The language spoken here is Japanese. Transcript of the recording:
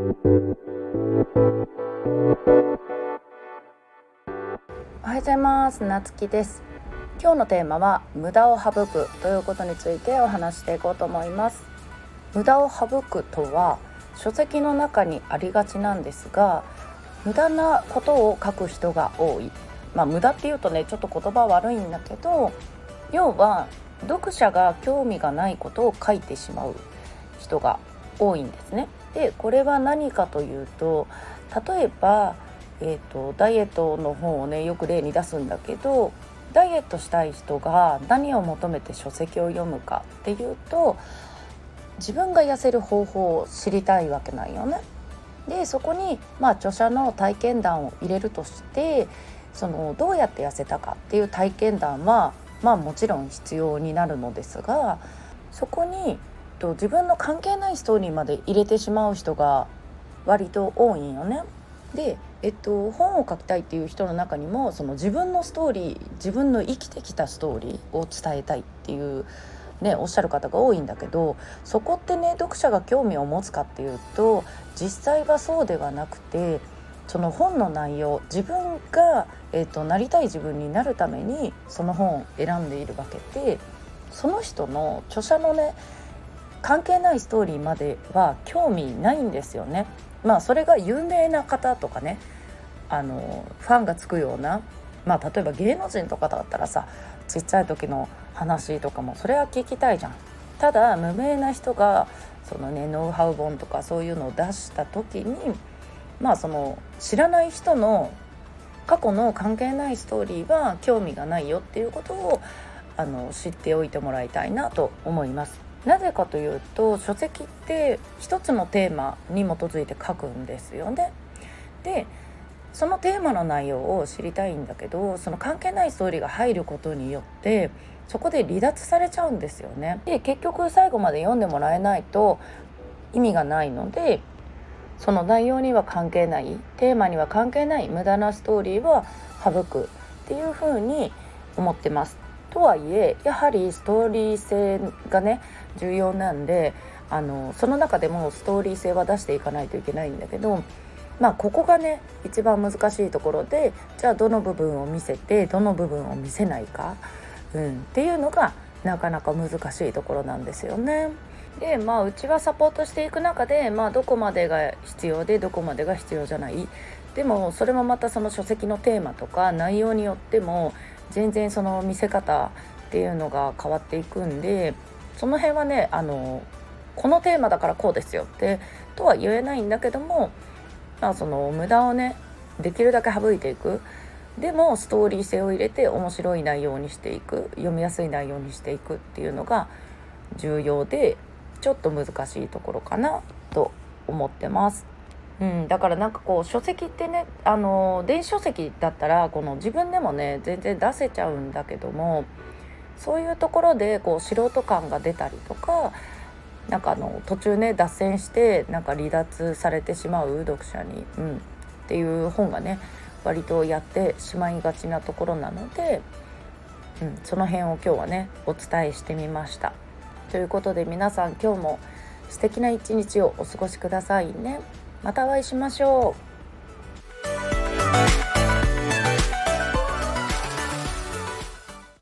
おはようございます。なつきです。今日のテーマは無駄を省くということについてお話していこうと思います。無駄を省くとは書籍の中にありがちなんですが無駄なことを書く人が多い。まあ無駄っていうとねちょっと言葉悪いんだけど要は読者が興味がないことを書いてしまう人が多いんですね。でこれは何かというと例えば、えーと、ダイエットの本をねよく例に出すんだけどダイエットしたい人が何を求めて書籍を読むかっていうと自分が痩せる方法を知りたいわけないよね。でそこに、まあ、著者の体験談を入れるとしてそのどうやって痩せたかっていう体験談はまあもちろん必要になるのですがそこにと自分の関係ないストーリーまで入れてしまう人が割と多いんよね。で、えっと、本を書きたいっていう人の中にもその自分のストーリー自分の生きてきたストーリーを伝えたいっていう、ね、おっしゃる方が多いんだけどそこってね読者が興味を持つかっていうと実際はそうではなくてその本の内容自分が、えーと、なりたい自分になるためにその本を選んでいるわけでその人の著者のね関係ないストーリーまでは興味ないんですよね。まあそれが有名な方とかねあのファンがつくような、まあ、例えば芸能人とかだったらさちっちゃい時の話とかもそれは聞きたいじゃん。ただ無名な人がそのねノウハウ本とかそういうのを出した時にまあその知らない人の過去の関係ないストーリーは興味がないよっていうことをあの知っておいてもらいたいなと思います。なぜかというと書籍って一つのテーマに基づいて書くんですよね。でそのテーマの内容を知りたいんだけどその関係ないストーリーが入ることによってそこで離脱されちゃうんですよね。で結局最後まで読んでもらえないと意味がないのでその内容には関係ないテーマには関係ない無駄なストーリーは省くっていうふうに思ってます。とはいえやはりストーリー性がね重要なんであのその中でもストーリー性は出していかないといけないんだけどまあここがね一番難しいところでじゃあどの部分を見せてどの部分を見せないか、うん、っていうのがなかなか難しいところなんですよね。でまあうちはサポートしていく中で、まあ、どこまでが必要でどこまでが必要じゃないでもそれもまたその書籍のテーマとか内容によっても全然その見せ方っていうのが変わっていくんでその辺はねあのこのテーマだからこうですよってとは言えないんだけども、まあ、その無駄をねできるだけ省いていくでもストーリー性を入れて面白い内容にしていく読みやすい内容にしていくっていうのが重要でちょっと難しいところかなと思ってます。うん、だからなんかこう書籍ってねあの電子書籍だったらこの自分でもね全然出せちゃうんだけどもそういうところでこう素人感が出たりとかなんかあの途中ね脱線してなんか離脱されてしまう読者に、うん、っていう本がね割とやってしまいがちなところなので、うん、その辺を今日はねお伝えしてみました。ということで皆さん今日も素敵な一日をお過ごしくださいね。またお会いしましょう。